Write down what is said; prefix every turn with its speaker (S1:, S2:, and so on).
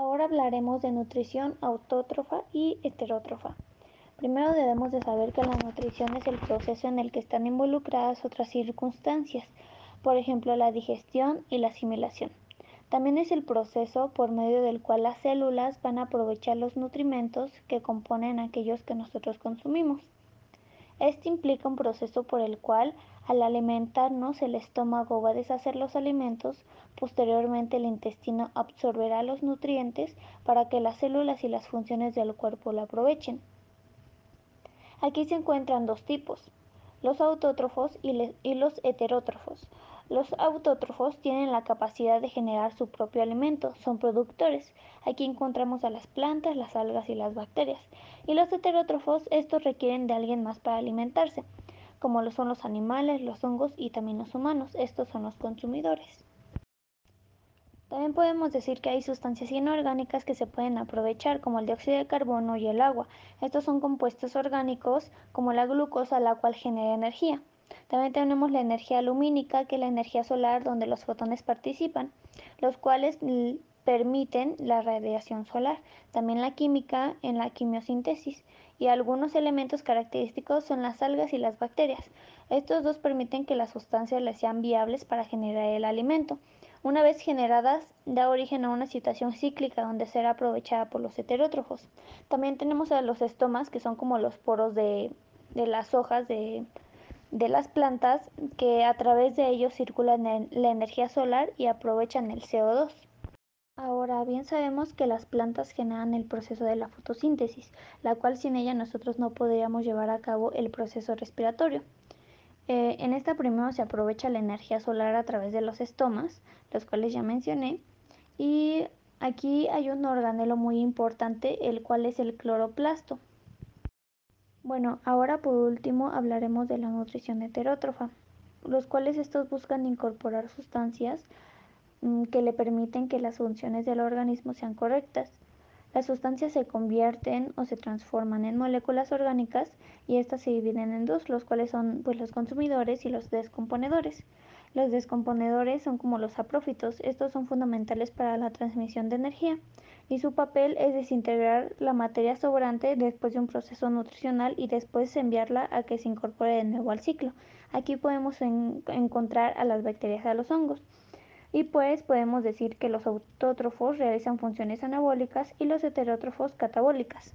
S1: Ahora hablaremos de nutrición autótrofa y heterótrofa. Primero debemos de saber que la nutrición es el proceso en el que están involucradas otras circunstancias, por ejemplo la digestión y la asimilación. También es el proceso por medio del cual las células van a aprovechar los nutrimentos que componen aquellos que nosotros consumimos. Este implica un proceso por el cual al alimentarnos el estómago va a deshacer los alimentos, posteriormente el intestino absorberá los nutrientes para que las células y las funciones del cuerpo lo aprovechen. Aquí se encuentran dos tipos, los autótrofos y, los heterótrofos. Los autótrofos tienen la capacidad de generar su propio alimento, son productores. Aquí encontramos a las plantas, las algas y las bacterias. Y los heterótrofos, estos requieren de alguien más para alimentarse, como lo son los animales, los hongos y también los humanos. Estos son los consumidores. También podemos decir que hay sustancias inorgánicas que se pueden aprovechar, como el dióxido de carbono y el agua. Estos son compuestos orgánicos, como la glucosa, la cual genera energía. También tenemos la energía lumínica, que es la energía solar donde los fotones participan, los cuales permiten la radiación solar. También la química en la quimiosíntesis y algunos elementos característicos son las algas y las bacterias. Estos dos permiten que las sustancias les sean viables para generar el alimento. Una vez generadas, da origen a una situación cíclica donde será aprovechada por los heterótrofos. También tenemos a los estomas, que son como los poros de, de las hojas de, de las plantas que a través de ellos circulan la energía solar y aprovechan el CO2. Ahora bien sabemos que las plantas generan el proceso de la fotosíntesis, la cual sin ella nosotros no podríamos llevar a cabo el proceso respiratorio. Eh, en esta primero se aprovecha la energía solar a través de los estomas, los cuales ya mencioné, y aquí hay un organelo muy importante, el cual es el cloroplasto. Bueno, ahora por último hablaremos de la nutrición heterótrofa, los cuales estos buscan incorporar sustancias mm, que le permiten que las funciones del organismo sean correctas. Las sustancias se convierten o se transforman en moléculas orgánicas y estas se dividen en dos, los cuales son pues, los consumidores y los descomponedores. Los descomponedores son como los saprófitos, estos son fundamentales para la transmisión de energía y su papel es desintegrar la materia sobrante después de un proceso nutricional y después enviarla a que se incorpore de nuevo al ciclo. Aquí podemos encontrar a las bacterias y a los hongos. Y pues podemos decir que los autótrofos realizan funciones anabólicas y los heterótrofos catabólicas.